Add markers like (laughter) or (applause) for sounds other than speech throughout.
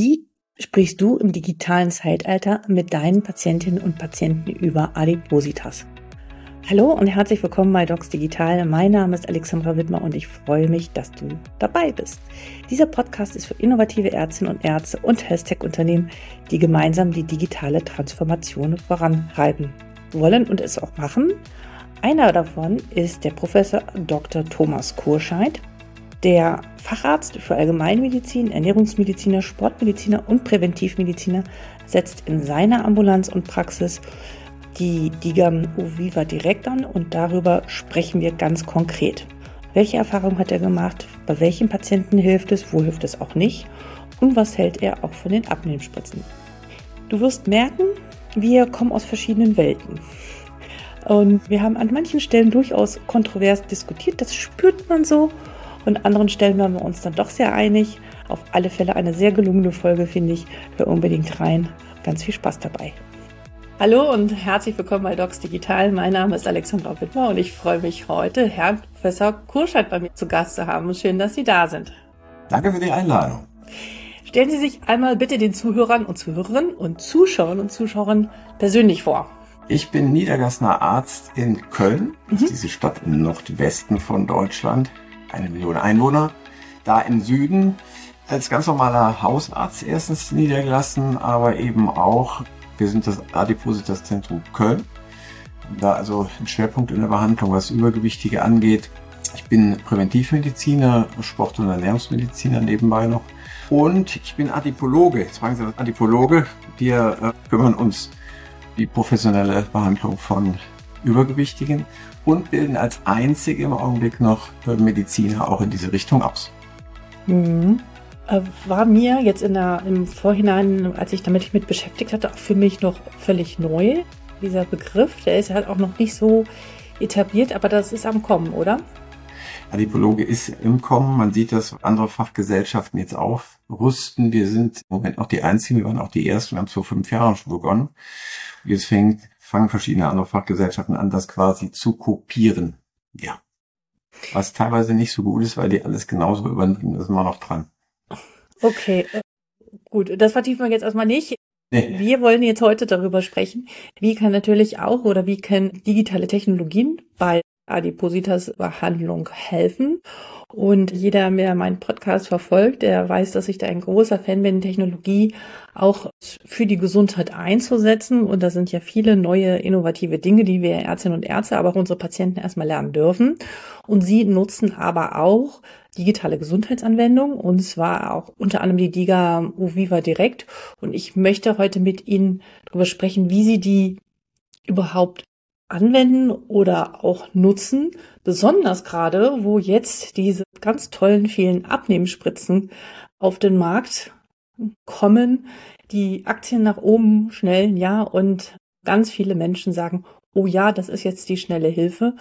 Wie sprichst du im digitalen Zeitalter mit deinen Patientinnen und Patienten über Adipositas? Hallo und herzlich willkommen bei Docs Digital. Mein Name ist Alexandra Wittmer und ich freue mich, dass du dabei bist. Dieser Podcast ist für innovative Ärztinnen und Ärzte und Health-Tech-Unternehmen, die gemeinsam die digitale Transformation vorantreiben wollen und es auch machen. Einer davon ist der Professor Dr. Thomas Kurscheid. Der Facharzt für Allgemeinmedizin, Ernährungsmediziner, Sportmediziner und Präventivmediziner setzt in seiner Ambulanz und Praxis die Digam Uviva direkt an und darüber sprechen wir ganz konkret. Welche Erfahrung hat er gemacht? Bei welchen Patienten hilft es? Wo hilft es auch nicht? Und was hält er auch von den Abnehmspritzen? Du wirst merken, wir kommen aus verschiedenen Welten. Und wir haben an manchen Stellen durchaus kontrovers diskutiert. Das spürt man so. Und an anderen Stellen waren wir uns dann doch sehr einig. Auf alle Fälle eine sehr gelungene Folge, finde ich. Hör unbedingt rein. Ganz viel Spaß dabei. Hallo und herzlich willkommen bei Docs Digital. Mein Name ist Alexandra Wittmer und ich freue mich heute, Herrn Professor Kurscheid bei mir zu Gast zu haben. Schön, dass Sie da sind. Danke für die Einladung. Stellen Sie sich einmal bitte den Zuhörern und Zuhörerinnen und Zuschauern und Zuschauern persönlich vor. Ich bin niedergelassener Arzt in Köln, das ist mhm. diese Stadt im Nordwesten von Deutschland eine Million Einwohner. Da im Süden als ganz normaler Hausarzt erstens niedergelassen, aber eben auch, wir sind das Adipositas-Zentrum Köln. Da also ein Schwerpunkt in der Behandlung, was Übergewichtige angeht. Ich bin Präventivmediziner, Sport- und Ernährungsmediziner nebenbei noch. Und ich bin Adipologe. Jetzt fragen Sie was Adipologe. Wir äh, kümmern uns die professionelle Behandlung von Übergewichtigen und bilden als einzige im Augenblick noch Mediziner auch in diese Richtung aus. Mhm. Äh, war mir jetzt in der, im Vorhinein, als ich damit mit beschäftigt hatte, auch für mich noch völlig neu. Dieser Begriff, der ist halt auch noch nicht so etabliert, aber das ist am Kommen, oder? Adipologe ist im Kommen. Man sieht, dass andere Fachgesellschaften jetzt aufrüsten. Wir sind im Moment noch die Einzigen. Wir waren auch die Ersten. Wir haben es vor fünf Jahren schon begonnen. Jetzt fängt fangen verschiedene andere Fachgesellschaften an, das quasi zu kopieren. Ja. Was teilweise nicht so gut ist, weil die alles genauso übernehmen, da sind wir noch dran. Okay, äh, gut, das vertiefen wir jetzt erstmal nicht. Nee. Wir wollen jetzt heute darüber sprechen, wie kann natürlich auch oder wie können digitale Technologien bei Adipositas-Behandlung helfen. Und jeder, der meinen Podcast verfolgt, der weiß, dass ich da ein großer Fan bin, Technologie auch für die Gesundheit einzusetzen. Und da sind ja viele neue, innovative Dinge, die wir Ärztinnen und Ärzte, aber auch unsere Patienten erstmal lernen dürfen. Und sie nutzen aber auch digitale Gesundheitsanwendungen und zwar auch unter anderem die Diga Uviva Direkt. Und ich möchte heute mit Ihnen darüber sprechen, wie Sie die überhaupt anwenden oder auch nutzen, besonders gerade, wo jetzt diese ganz tollen vielen Abnehmspritzen auf den Markt kommen, die Aktien nach oben schnellen, ja, und ganz viele Menschen sagen, oh ja, das ist jetzt die schnelle Hilfe.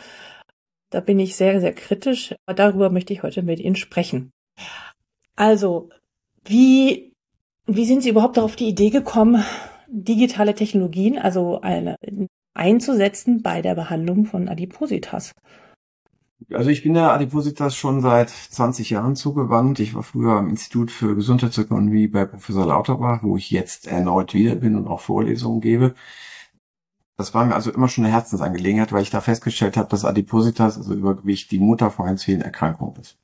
Da bin ich sehr, sehr kritisch. Aber darüber möchte ich heute mit Ihnen sprechen. Also, wie, wie sind Sie überhaupt darauf die Idee gekommen, digitale Technologien, also eine einzusetzen bei der Behandlung von Adipositas? Also ich bin der Adipositas schon seit 20 Jahren zugewandt. Ich war früher am Institut für Gesundheitsökonomie bei Professor Lauterbach, wo ich jetzt erneut wieder bin und auch Vorlesungen gebe. Das war mir also immer schon eine Herzensangelegenheit, weil ich da festgestellt habe, dass Adipositas, also Übergewicht, die Mutter von ganz vielen Erkrankungen ist.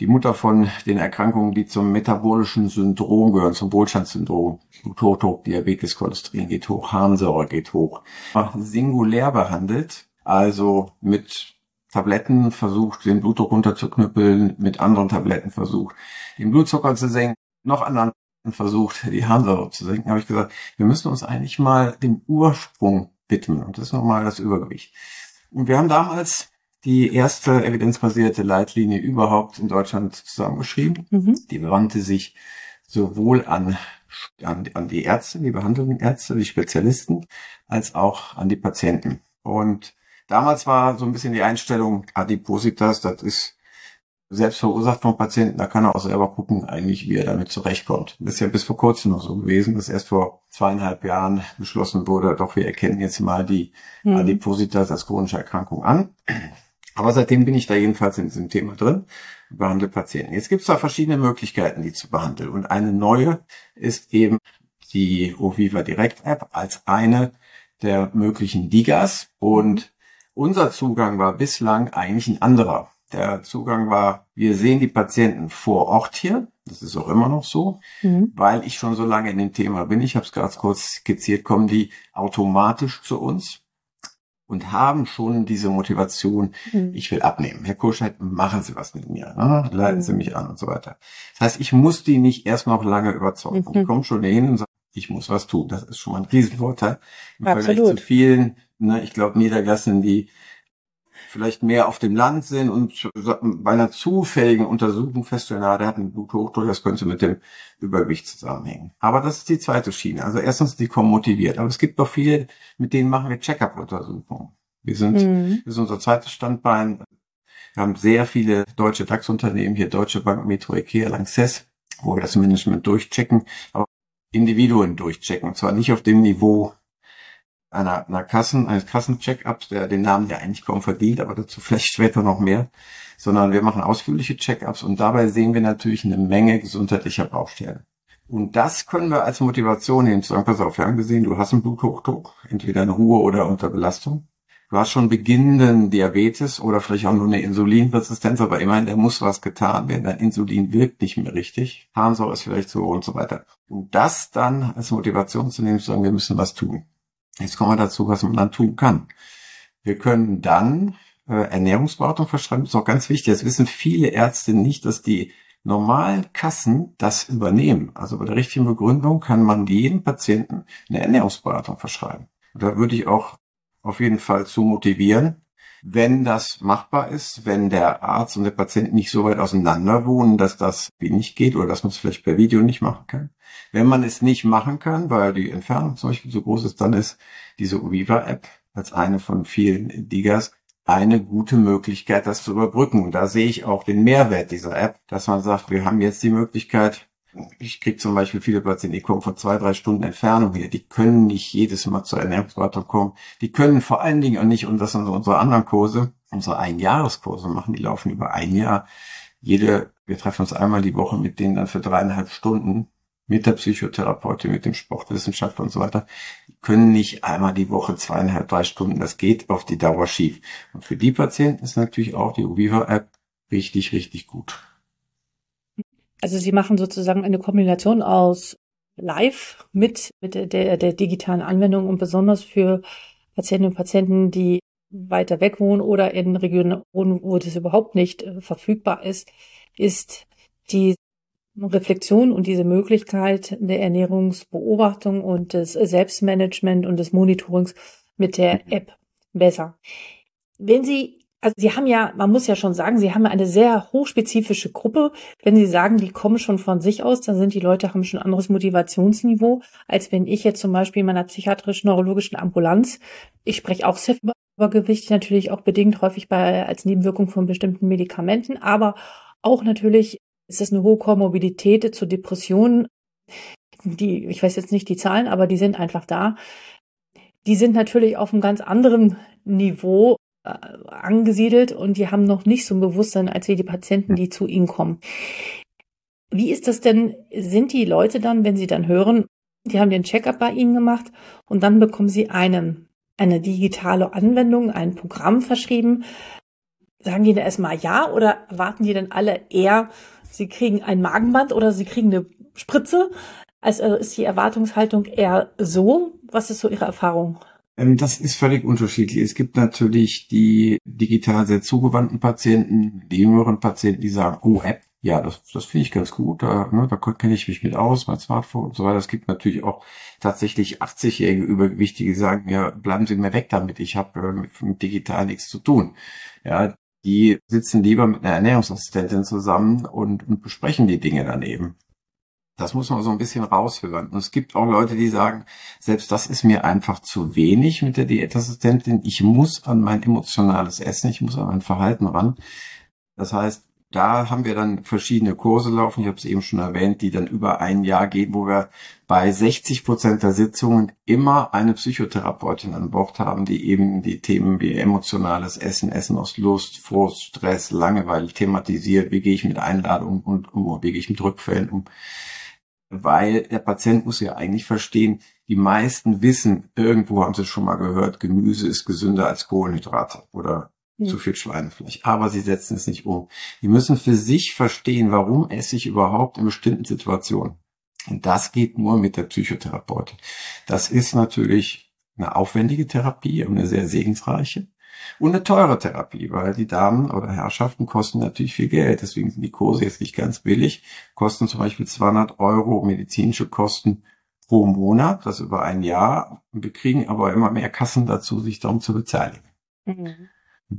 Die Mutter von den Erkrankungen, die zum metabolischen Syndrom gehören, zum Wohlstandssyndrom. Blutdruck, Diabetes, Cholesterin geht hoch, Harnsäure geht hoch. Singulär behandelt, also mit Tabletten versucht, den Blutdruck runterzuknüppeln, mit anderen Tabletten versucht, den Blutzucker zu senken, noch anderen versucht, die Harnsäure zu senken, habe ich gesagt, wir müssen uns eigentlich mal dem Ursprung widmen. Und das ist nochmal das Übergewicht. Und wir haben damals die erste evidenzbasierte Leitlinie überhaupt in Deutschland zusammengeschrieben. Mhm. Die wandte sich sowohl an, an, an die Ärzte, die behandelnden Ärzte, die Spezialisten, als auch an die Patienten. Und damals war so ein bisschen die Einstellung, Adipositas, das ist selbst verursacht vom Patienten, da kann er auch selber gucken, eigentlich, wie er damit zurechtkommt. Das ist ja bis vor kurzem noch so gewesen, dass erst vor zweieinhalb Jahren beschlossen wurde, doch wir erkennen jetzt mal die mhm. Adipositas als chronische Erkrankung an. Aber seitdem bin ich da jedenfalls in diesem Thema drin. behandle Patienten. Jetzt gibt es da verschiedene Möglichkeiten, die zu behandeln. Und eine neue ist eben die Oviva Direct App als eine der möglichen Digas. Und unser Zugang war bislang eigentlich ein anderer. Der Zugang war, wir sehen die Patienten vor Ort hier. Das ist auch immer noch so, mhm. weil ich schon so lange in dem Thema bin. Ich habe es gerade kurz skizziert, kommen die automatisch zu uns und haben schon diese Motivation, mhm. ich will abnehmen. Herr Kurscheid, machen Sie was mit mir, ne? leiten mhm. Sie mich an und so weiter. Das heißt, ich muss die nicht erst noch lange überzeugen. Mhm. Die kommen schon hin und sagen, ich muss was tun. Das ist schon mal ein Riesenvorteil im Absolut. Vergleich zu vielen, ne, ich glaube, Niedergassen, die vielleicht mehr auf dem Land sind und bei einer zufälligen Untersuchung feststellen, ah, der hat einen Bluthochdruck, das könnte mit dem Übergewicht zusammenhängen. Aber das ist die zweite Schiene. Also erstens, die kommen motiviert. Aber es gibt doch viele, mit denen machen wir Check-up-Untersuchungen. Wir sind, mhm. das ist unser zweites Standbein. Wir haben sehr viele deutsche DAX-Unternehmen hier, Deutsche Bank, Metro, Ikea, Lanxess, wo wir das Management durchchecken, aber Individuen durchchecken. Und zwar nicht auf dem Niveau, einer, einer Kassen, eines Kassencheck-ups, der den Namen ja eigentlich kaum verdient, aber dazu vielleicht (laughs) später noch mehr, sondern wir machen ausführliche Check-ups und dabei sehen wir natürlich eine Menge gesundheitlicher Baustellen. Und das können wir als Motivation nehmen, zu sagen, pass auf, wir haben gesehen, du hast einen Bluthochdruck, entweder in Ruhe oder unter Belastung. Du hast schon beginnenden Diabetes oder vielleicht auch nur eine Insulinresistenz, aber immerhin, da muss was getan werden. Dein Insulin wirkt nicht mehr richtig. Harnsäure ist vielleicht so und so weiter. Und das dann als Motivation zu nehmen, zu sagen, wir müssen was tun. Jetzt kommen wir dazu, was man dann tun kann. Wir können dann äh, Ernährungsberatung verschreiben. Das ist auch ganz wichtig. Das wissen viele Ärzte nicht, dass die normalen Kassen das übernehmen. Also bei der richtigen Begründung kann man jedem Patienten eine Ernährungsberatung verschreiben. Da würde ich auch auf jeden Fall zu motivieren, wenn das machbar ist, wenn der Arzt und der Patient nicht so weit auseinander wohnen, dass das wenig geht oder dass man es vielleicht per Video nicht machen kann. Wenn man es nicht machen kann, weil die Entfernung zum Beispiel so groß ist, dann ist diese Uviva-App als eine von vielen Digas eine gute Möglichkeit, das zu überbrücken. Und da sehe ich auch den Mehrwert dieser App, dass man sagt, wir haben jetzt die Möglichkeit, ich kriege zum Beispiel viele Patienten, die kommen von zwei, drei Stunden Entfernung hier, die können nicht jedes Mal zur Ernährungsberatung kommen. Die können vor allen Dingen auch nicht, und das sind unsere anderen Kurse, unsere Einjahreskurse machen, die laufen über ein Jahr. Jede, wir treffen uns einmal die Woche mit denen dann für dreieinhalb Stunden mit der Psychotherapeutin, mit dem Sportwissenschaftler und so weiter, die können nicht einmal die Woche zweieinhalb, drei Stunden. Das geht auf die Dauer schief. Und für die Patienten ist natürlich auch die Uviva-App richtig, richtig gut. Also Sie machen sozusagen eine Kombination aus Live mit, mit der, der, digitalen Anwendung und besonders für Patientinnen und Patienten, die weiter weg wohnen oder in Regionen wohnen, wo das überhaupt nicht äh, verfügbar ist, ist die Reflexion und diese Möglichkeit der Ernährungsbeobachtung und des Selbstmanagement und des Monitorings mit der App besser. Wenn Sie also Sie haben ja, man muss ja schon sagen, Sie haben eine sehr hochspezifische Gruppe. Wenn Sie sagen, die kommen schon von sich aus, dann sind die Leute, haben schon ein anderes Motivationsniveau, als wenn ich jetzt zum Beispiel in meiner psychiatrisch-neurologischen Ambulanz, ich spreche auch sehr über Übergewicht, natürlich auch bedingt häufig bei, als Nebenwirkung von bestimmten Medikamenten, aber auch natürlich ist es eine hohe Komorbidität zu Depressionen, die, ich weiß jetzt nicht die Zahlen, aber die sind einfach da. Die sind natürlich auf einem ganz anderen Niveau angesiedelt und die haben noch nicht so ein Bewusstsein als wie die Patienten, die zu ihnen kommen. Wie ist das denn? Sind die Leute dann, wenn sie dann hören, die haben den Checkup bei ihnen gemacht und dann bekommen sie eine, eine digitale Anwendung, ein Programm verschrieben. Sagen die da erstmal ja oder warten die dann alle eher, sie kriegen ein Magenband oder sie kriegen eine Spritze? Also ist die Erwartungshaltung eher so? Was ist so Ihre Erfahrung? Ähm, das ist völlig unterschiedlich. Es gibt natürlich die digital sehr zugewandten Patienten, die jüngeren Patienten, die sagen, oh, App, ja, das, das finde ich ganz gut, da, ne, da kenne ich mich mit aus, mein Smartphone und so weiter. Es gibt natürlich auch tatsächlich 80-jährige Übergewichtige, die sagen, ja, bleiben Sie mir weg damit, ich habe äh, mit, mit digital nichts zu tun. Ja, die sitzen lieber mit einer Ernährungsassistentin zusammen und, und besprechen die Dinge daneben. Das muss man so ein bisschen raushören. Und es gibt auch Leute, die sagen, selbst das ist mir einfach zu wenig mit der Diätassistentin. Ich muss an mein emotionales Essen, ich muss an mein Verhalten ran. Das heißt, da haben wir dann verschiedene Kurse laufen, ich habe es eben schon erwähnt, die dann über ein Jahr gehen, wo wir bei 60 Prozent der Sitzungen immer eine Psychotherapeutin an Bord haben, die eben die Themen wie emotionales Essen, Essen aus Lust, Frust, Stress, Langeweile thematisiert, wie gehe ich mit Einladungen und um, wie gehe ich mit Rückfällen um. Weil der Patient muss ja eigentlich verstehen, die meisten wissen, irgendwo haben sie schon mal gehört, Gemüse ist gesünder als Kohlenhydrate oder zu viel Schweinefleisch. Aber sie setzen es nicht um. Die müssen für sich verstehen, warum esse ich überhaupt in bestimmten Situationen. Und das geht nur mit der Psychotherapeutin. Das ist natürlich eine aufwendige Therapie, eine sehr segensreiche und eine teure Therapie, weil die Damen oder Herrschaften kosten natürlich viel Geld. Deswegen sind die Kurse jetzt nicht ganz billig, kosten zum Beispiel 200 Euro medizinische Kosten pro Monat, das über ein Jahr. Wir kriegen aber immer mehr Kassen dazu, sich darum zu beteiligen. Mhm.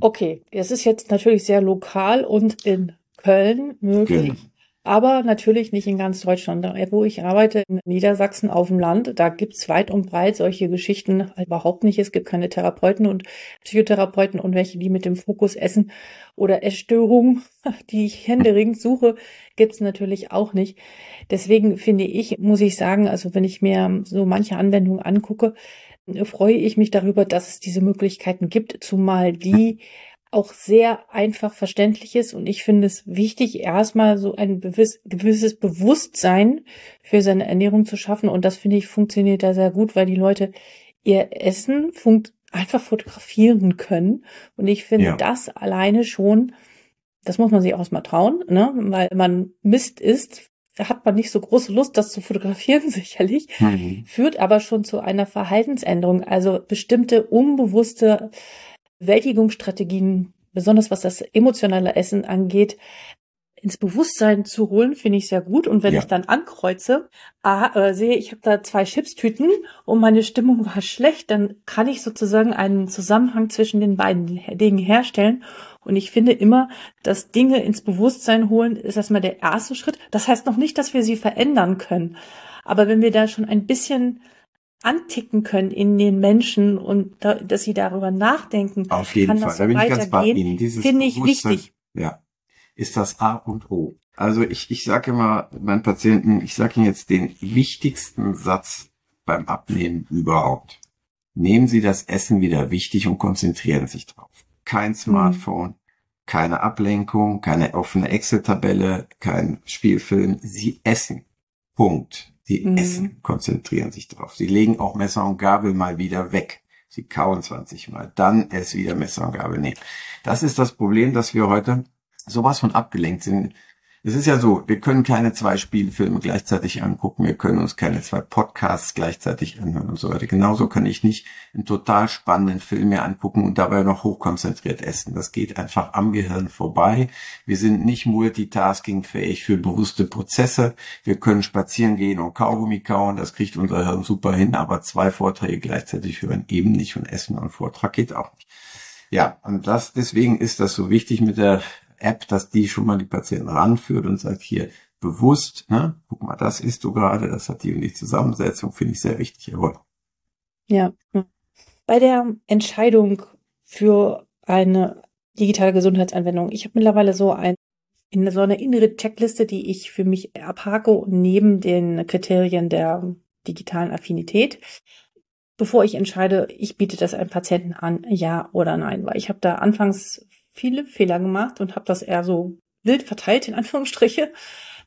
Okay, es ist jetzt natürlich sehr lokal und in Köln möglich. Genau. Aber natürlich nicht in ganz Deutschland. Wo ich arbeite, in Niedersachsen auf dem Land, da gibt's weit und breit solche Geschichten überhaupt nicht. Es gibt keine Therapeuten und Psychotherapeuten und welche, die mit dem Fokus Essen oder Essstörungen, (laughs) die ich händeringend suche, gibt's natürlich auch nicht. Deswegen finde ich, muss ich sagen, also wenn ich mir so manche Anwendungen angucke, freue ich mich darüber, dass es diese Möglichkeiten gibt, zumal die auch sehr einfach verständlich ist. Und ich finde es wichtig, erstmal so ein gewisses Bewusstsein für seine Ernährung zu schaffen. Und das finde ich funktioniert da sehr gut, weil die Leute ihr Essen einfach fotografieren können. Und ich finde ja. das alleine schon, das muss man sich auch mal trauen, ne? weil man Mist isst, hat man nicht so große Lust, das zu fotografieren, (laughs) sicherlich, mhm. führt aber schon zu einer Verhaltensänderung. Also bestimmte unbewusste Bewältigungsstrategien, besonders was das emotionale Essen angeht, ins Bewusstsein zu holen, finde ich sehr gut. Und wenn ja. ich dann ankreuze, ah, äh, sehe, ich habe da zwei Chipstüten und meine Stimmung war schlecht, dann kann ich sozusagen einen Zusammenhang zwischen den beiden Dingen herstellen und ich finde immer, dass Dinge ins Bewusstsein holen, ist erstmal der erste Schritt. Das heißt noch nicht, dass wir sie verändern können. Aber wenn wir da schon ein bisschen anticken können in den Menschen und da, dass sie darüber nachdenken, auf jeden Fall. da bin ich ganz bei Ihnen. Dieses finde ich wichtig. Ja, ist das A und O. Also ich, ich sage immer meinen Patienten, ich sage Ihnen jetzt den wichtigsten Satz beim Abnehmen überhaupt. Nehmen Sie das Essen wieder wichtig und konzentrieren sich drauf kein mhm. Smartphone, mhm. keine Ablenkung, keine offene Excel-Tabelle, kein Spielfilm. Sie essen. Punkt. Sie mhm. essen, konzentrieren sich drauf. Sie legen auch Messer und Gabel mal wieder weg. Sie kauen 20 Mal, dann es wieder Messer und Gabel nehmen. Das ist das Problem, dass wir heute sowas von abgelenkt sind. Es ist ja so, wir können keine zwei Spielfilme gleichzeitig angucken, wir können uns keine zwei Podcasts gleichzeitig anhören und so weiter. Genauso kann ich nicht einen total spannenden Film mir angucken und dabei noch hochkonzentriert essen. Das geht einfach am Gehirn vorbei. Wir sind nicht multitaskingfähig für bewusste Prozesse. Wir können spazieren gehen und Kaugummi kauen, das kriegt unser Hirn super hin, aber zwei Vorträge gleichzeitig hören eben nicht und essen und Vortrag geht auch nicht. Ja, und das, deswegen ist das so wichtig mit der App, dass die schon mal die Patienten ranführt und sagt, hier bewusst, ne, guck mal, das ist du gerade, das hat die und die Zusammensetzung, finde ich sehr wichtig, jawohl. Ja. Bei der Entscheidung für eine digitale Gesundheitsanwendung, ich habe mittlerweile so ein in so eine innere Checkliste, die ich für mich abhake neben den Kriterien der digitalen Affinität, bevor ich entscheide, ich biete das einem Patienten an, ja oder nein, weil ich habe da anfangs viele Fehler gemacht und habe das eher so wild verteilt, in Anführungsstriche,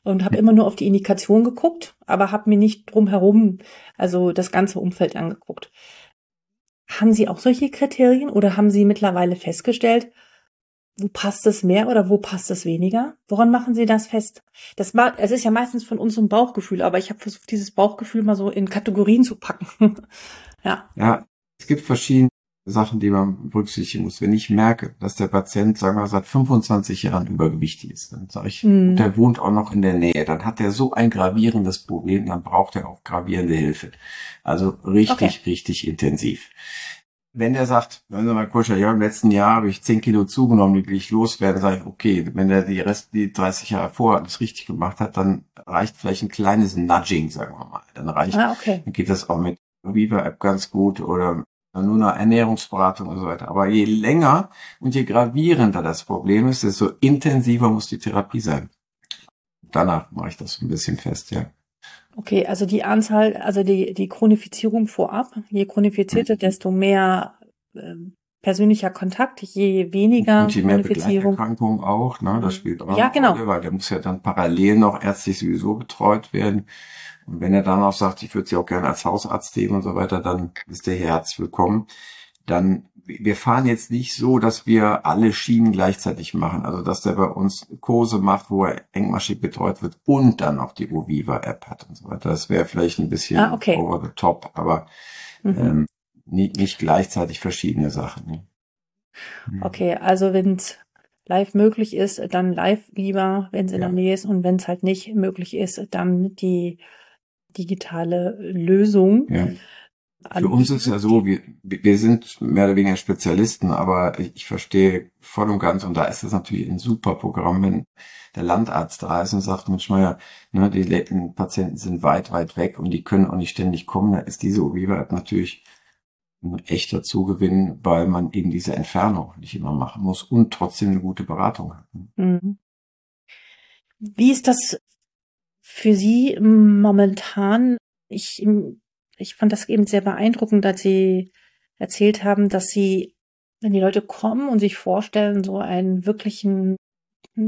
und habe immer nur auf die Indikation geguckt, aber habe mir nicht drumherum, also das ganze Umfeld angeguckt. Haben Sie auch solche Kriterien oder haben Sie mittlerweile festgestellt, wo passt es mehr oder wo passt es weniger? Woran machen Sie das fest? Das war, es ist ja meistens von uns ein Bauchgefühl, aber ich habe versucht, dieses Bauchgefühl mal so in Kategorien zu packen. (laughs) ja. Ja, es gibt verschiedene Sachen, die man berücksichtigen muss. Wenn ich merke, dass der Patient, sagen wir, seit 25 Jahren übergewichtig ist, dann sage ich, mhm. der wohnt auch noch in der Nähe, dann hat er so ein gravierendes Problem, dann braucht er auch gravierende Hilfe. Also richtig, okay. richtig intensiv. Wenn der sagt, wenn Sie mal Kuscher, ja, im letzten Jahr habe ich 10 Kilo zugenommen, die will ich loswerden, sage ich, okay, wenn er die Rest, die 30 Jahre vorher das richtig gemacht hat, dann reicht vielleicht ein kleines Nudging, sagen wir mal. Dann reicht, ah, okay. dann geht das auch mit Viva App ganz gut oder nur eine Ernährungsberatung und so weiter. Aber je länger und je gravierender das Problem ist, desto intensiver muss die Therapie sein. Danach mache ich das so ein bisschen fest, ja. Okay, also die Anzahl, also die, die Chronifizierung vorab, je chronifizierter, mhm. desto mehr äh, persönlicher Kontakt, je weniger und je mehr Begleiterkrankungen auch, ne, das mhm. spielt auch ja, genau. Rolle, weil der muss ja dann parallel noch ärztlich sowieso betreut werden. Und wenn er dann auch sagt, ich würde sie auch gerne als Hausarzt nehmen und so weiter, dann ist der Herz willkommen. Dann, wir fahren jetzt nicht so, dass wir alle Schienen gleichzeitig machen. Also, dass der bei uns Kurse macht, wo er engmaschig betreut wird und dann auch die Oviva-App hat und so weiter. Das wäre vielleicht ein bisschen ah, okay. over the top, aber mhm. ähm, nicht, gleichzeitig verschiedene Sachen. Ne? Mhm. Okay, also wenn es live möglich ist, dann live lieber, wenn es in ja. der Nähe ist und wenn es halt nicht möglich ist, dann die digitale Lösung. Ja. Für uns ist ja so, wir, wir sind mehr oder weniger Spezialisten, aber ich, ich verstehe voll und ganz, und da ist es natürlich ein super Programm, wenn der Landarzt da ist und sagt, Mensch, Meier, ne, die Patienten sind weit, weit weg und die können auch nicht ständig kommen, da ist diese Oviva-App natürlich ein echter Zugewinn, weil man eben diese Entfernung nicht immer machen muss und trotzdem eine gute Beratung hat. Mhm. Wie ist das für Sie momentan? Ich, ich fand das eben sehr beeindruckend, dass Sie erzählt haben, dass Sie, wenn die Leute kommen und sich vorstellen, so einen wirklichen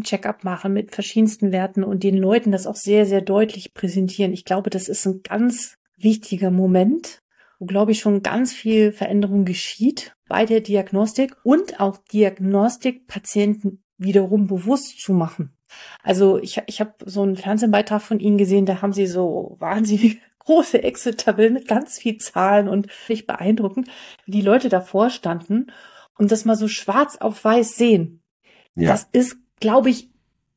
Check-up machen mit verschiedensten Werten und den Leuten das auch sehr, sehr deutlich präsentieren. Ich glaube, das ist ein ganz wichtiger Moment, wo, glaube ich, schon ganz viel Veränderung geschieht bei der Diagnostik und auch Diagnostikpatienten wiederum bewusst zu machen. Also ich, ich habe so einen Fernsehbeitrag von Ihnen gesehen, da haben Sie so wahnsinnig (laughs) große Excel-Tabellen mit ganz viel Zahlen und nicht beeindruckend, wie die Leute davor standen und das mal so schwarz auf weiß sehen. Ja. Das ist, glaube ich,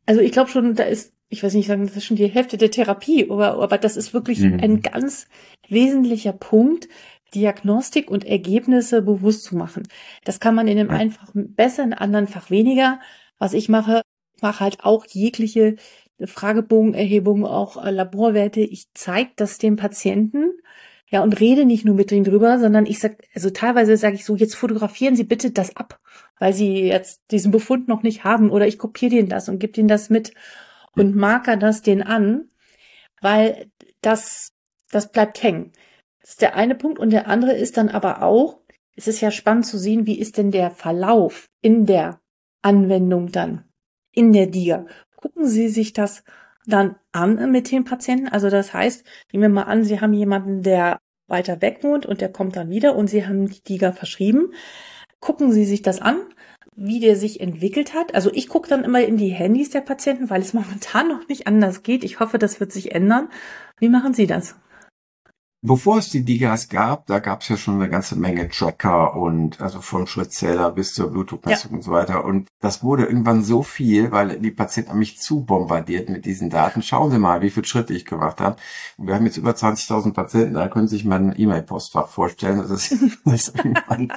also ich glaube schon, da ist ich weiß nicht sagen, das ist schon die Hälfte der Therapie, aber, aber das ist wirklich mhm. ein ganz wesentlicher Punkt, Diagnostik und Ergebnisse bewusst zu machen. Das kann man in dem einen Fach besser, in anderen Fach weniger. Was ich mache, mache halt auch jegliche Fragebogenerhebung, auch äh, Laborwerte. Ich zeige das dem Patienten. Ja, und rede nicht nur mit denen drüber, sondern ich sag, also teilweise sage ich so, jetzt fotografieren Sie bitte das ab, weil Sie jetzt diesen Befund noch nicht haben oder ich kopiere denen das und gebe denen das mit und marker das den an, weil das, das bleibt hängen. Das ist der eine Punkt. Und der andere ist dann aber auch, es ist ja spannend zu sehen, wie ist denn der Verlauf in der Anwendung dann, in der DIA. Gucken Sie sich das dann an mit den Patienten. Also das heißt, nehmen wir mal an, Sie haben jemanden, der weiter weg wohnt und der kommt dann wieder und Sie haben die DIGA verschrieben. Gucken Sie sich das an, wie der sich entwickelt hat. Also ich gucke dann immer in die Handys der Patienten, weil es (laughs) momentan noch nicht anders geht. Ich hoffe, das wird sich ändern. Wie machen Sie das? Bevor es die Digas gab, da gab es ja schon eine ganze Menge Tracker und also vom Schrittzähler bis zur Blutdruckmessung ja. und so weiter. Und das wurde irgendwann so viel, weil die Patienten haben mich zu bombardiert mit diesen Daten. Schauen Sie mal, wie viele Schritte ich gemacht habe. Und wir haben jetzt über 20.000 Patienten, da können Sie sich mein E-Mail-Postfach vorstellen, dass es (laughs) (laughs) irgendwann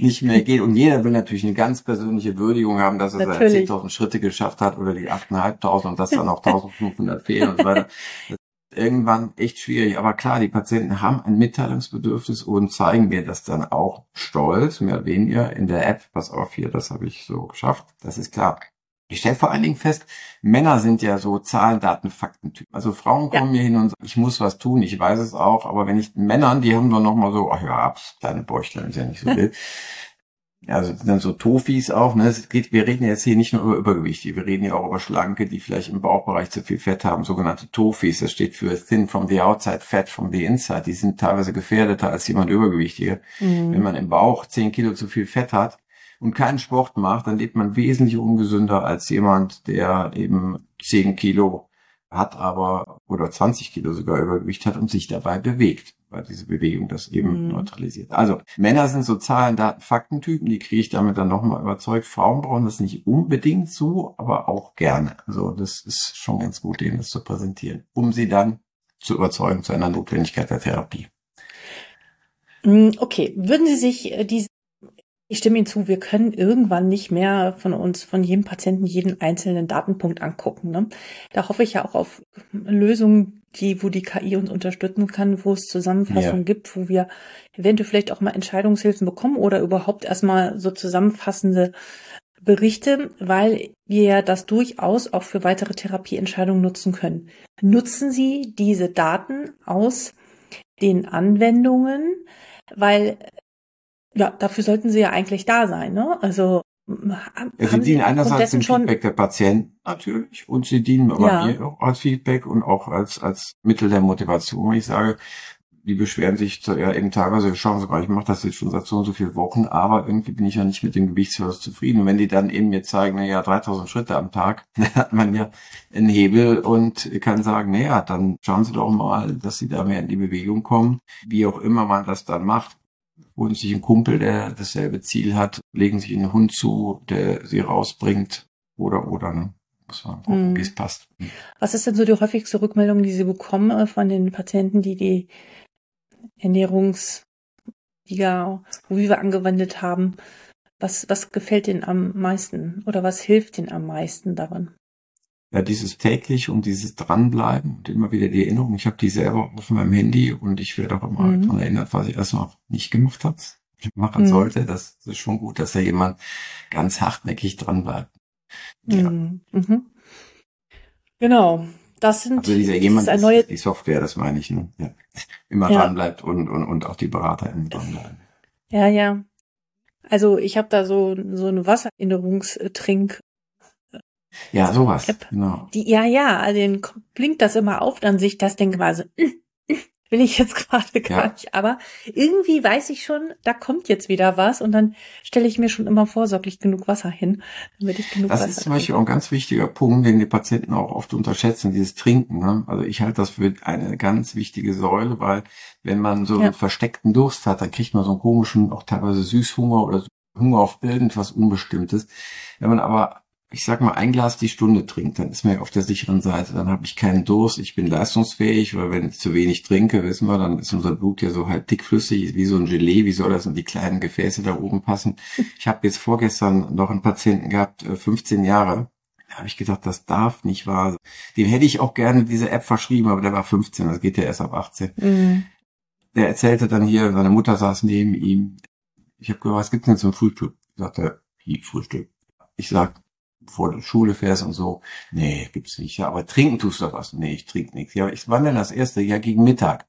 nicht mehr geht. Und jeder will natürlich eine ganz persönliche Würdigung haben, dass er seine 10.000 Schritte geschafft hat oder die 8.500 und dass dann noch 1.500 fehlen und so weiter (laughs) irgendwann echt schwierig. Aber klar, die Patienten haben ein Mitteilungsbedürfnis und zeigen mir das dann auch stolz, mehr oder weniger in der App. Pass auf hier, das habe ich so geschafft. Das ist klar. Ich stelle vor allen Dingen fest, Männer sind ja so Zahlen, Daten, Fakten-Typen. Also Frauen kommen ja. mir hin und sagen, ich muss was tun, ich weiß es auch, aber wenn ich Männern, die haben dann nochmal so, ach ja, kleine Bäuchlein ist ja nicht so (laughs) wild. Also dann so Tofis auch, ne? Es geht, wir reden jetzt hier nicht nur über Übergewichtige, wir reden ja auch über Schlanke, die vielleicht im Bauchbereich zu viel Fett haben, sogenannte Tofis. Das steht für Thin from the outside, Fat from the inside. Die sind teilweise gefährdeter als jemand Übergewichtige. Mhm. Wenn man im Bauch 10 Kilo zu viel Fett hat und keinen Sport macht, dann lebt man wesentlich ungesünder als jemand, der eben 10 Kilo hat aber oder 20 Kilo sogar Übergewicht hat und sich dabei bewegt weil diese Bewegung das eben mhm. neutralisiert. Also Männer sind so Zahlen, Daten, Faktentypen, die kriege ich damit dann nochmal überzeugt. Frauen brauchen das nicht unbedingt so, aber auch gerne. Also das ist schon ganz gut, denen das zu präsentieren, um sie dann zu überzeugen zu einer Notwendigkeit der Therapie. Mm, okay, würden Sie sich äh, diese ich stimme Ihnen zu, wir können irgendwann nicht mehr von uns, von jedem Patienten jeden einzelnen Datenpunkt angucken. Ne? Da hoffe ich ja auch auf Lösungen, die, wo die KI uns unterstützen kann, wo es Zusammenfassungen ja. gibt, wo wir eventuell vielleicht auch mal Entscheidungshilfen bekommen oder überhaupt erstmal so zusammenfassende Berichte, weil wir ja das durchaus auch für weitere Therapieentscheidungen nutzen können. Nutzen Sie diese Daten aus den Anwendungen, weil ja, dafür sollten sie ja eigentlich da sein, ne? Also ja, sie dienen einerseits dem Feedback der Patienten natürlich und sie dienen aber ja. mir auch als Feedback und auch als, als Mittel der Motivation. Ich sage, die beschweren sich zu, ja, eben teilweise, schauen Sie mal, ich mache das jetzt schon seit so und so vielen Wochen, aber irgendwie bin ich ja nicht mit dem Gewichtsverlust zufrieden. Und wenn die dann eben mir zeigen, na ja, 3000 Schritte am Tag, (laughs) dann hat man ja einen Hebel und kann sagen, naja, dann schauen Sie doch mal, dass Sie da mehr in die Bewegung kommen. Wie auch immer man das dann macht, holen sich einen Kumpel, der dasselbe Ziel hat, legen sich einen Hund zu, der sie rausbringt oder oder ne? Muss man gucken, hm. wie es passt. Was ist denn so die häufigste Rückmeldung, die Sie bekommen äh, von den Patienten, die die Ernährungsliga, wo wir angewendet haben? Was, was gefällt Ihnen am meisten oder was hilft Ihnen am meisten daran? Ja, dieses täglich und dieses dranbleiben und immer wieder die Erinnerung. Ich habe die selber auf meinem Handy und ich werde auch immer mhm. daran erinnert, was ich erst noch nicht gemacht habe, machen mhm. sollte. Das ist schon gut, dass da jemand ganz hartnäckig dranbleibt. Ja. Mhm. mhm. Genau. Das sind also dieser jemand ist, neue... die Software, das meine ich. Ne? Ja. Immer ja. dran und, und, und auch die Berater immer dranbleiben. Ja, ja. Also ich habe da so so eine Wassererinnerungstrink ja, sowas. App. Genau. Die, ja, ja, also den blinkt das immer auf, dann sich das denke mal so, will ich jetzt (laughs) gerade gar ja. nicht. Aber irgendwie weiß ich schon, da kommt jetzt wieder was und dann stelle ich mir schon immer vorsorglich genug Wasser hin, damit ich genug das Wasser Das ist zum Beispiel auch ein ganz wichtiger Punkt, den die Patienten auch oft unterschätzen, dieses Trinken. Ne? Also ich halte das für eine ganz wichtige Säule, weil wenn man so ja. einen versteckten Durst hat, dann kriegt man so einen komischen, auch teilweise Süßhunger oder Hunger auf irgendwas Unbestimmtes. Wenn man aber ich sag mal, ein Glas die Stunde trinkt, dann ist man ja auf der sicheren Seite. Dann habe ich keinen Durst, ich bin leistungsfähig, weil wenn ich zu wenig trinke, wissen wir, dann ist unser Blut ja so halb dickflüssig, wie so ein Gelee, wie soll das in die kleinen Gefäße da oben passen? Ich habe jetzt vorgestern noch einen Patienten gehabt, 15 äh, Jahre, da habe ich gedacht, das darf nicht wahr sein. Dem hätte ich auch gerne diese App verschrieben, aber der war 15, das geht ja erst ab 18. Mhm. Der erzählte dann hier, seine Mutter saß neben ihm. Ich habe gesagt, was gibt's denn zum Frühstück? Sagte, wie Frühstück? Ich sag, vor der Schule fährst und so. Nee, gibt's nicht. Ja, aber trinken tust du was. Nee, ich trinke nichts. Ja, ich wann denn das erste? Ja, gegen Mittag.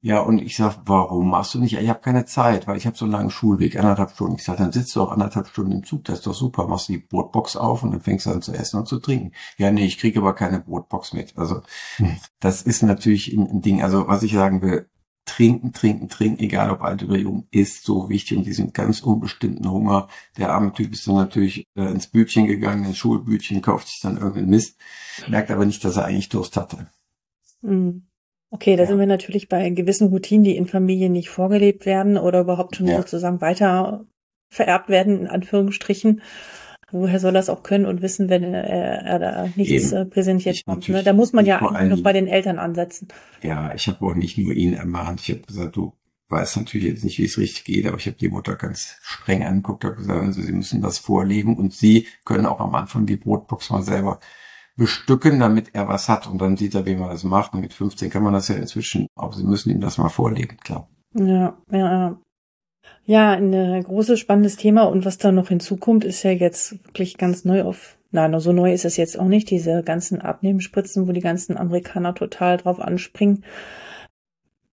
Ja, und ich sag, warum machst du nicht? Ich habe keine Zeit, weil ich habe so einen langen Schulweg, anderthalb Stunden. Ich sag, dann sitzt du auch anderthalb Stunden im Zug, das ist doch super. Machst du die Brotbox auf und dann fängst du an zu essen und zu trinken. Ja, nee, ich kriege aber keine Brotbox mit. Also hm. das ist natürlich ein Ding. Also was ich sagen will, trinken, trinken, trinken, egal ob alt oder jung, ist so wichtig und diesen ganz unbestimmten Hunger. Der arme Typ ist dann natürlich äh, ins Bütchen gegangen, ins Schulbütchen, kauft sich dann irgendeinen Mist, merkt aber nicht, dass er eigentlich Durst hatte. Mhm. Okay, da ja. sind wir natürlich bei gewissen Routinen, die in Familien nicht vorgelebt werden oder überhaupt schon ja. sozusagen weiter vererbt werden, in Anführungsstrichen. Woher soll das auch können und wissen, wenn er, er da nichts Eben. Äh, präsentiert kommt? Ne? Da muss man ja eigentlich noch bei den Eltern ansetzen. Ja, ich habe auch nicht nur ihn ermahnt. Ich habe gesagt, du weißt natürlich jetzt nicht, wie es richtig geht, aber ich habe die Mutter ganz streng angeguckt und gesagt, also sie müssen das vorleben und sie können auch am Anfang die Brotbox mal selber bestücken, damit er was hat und dann sieht er, wie man das macht. Und mit 15 kann man das ja inzwischen, aber sie müssen ihm das mal vorleben, klar. Ja, ja, ja. Ein äh, großes, spannendes Thema. Und was da noch hinzukommt, ist ja jetzt wirklich ganz neu auf, nein, so neu ist es jetzt auch nicht, diese ganzen Abnehmenspritzen, wo die ganzen Amerikaner total drauf anspringen.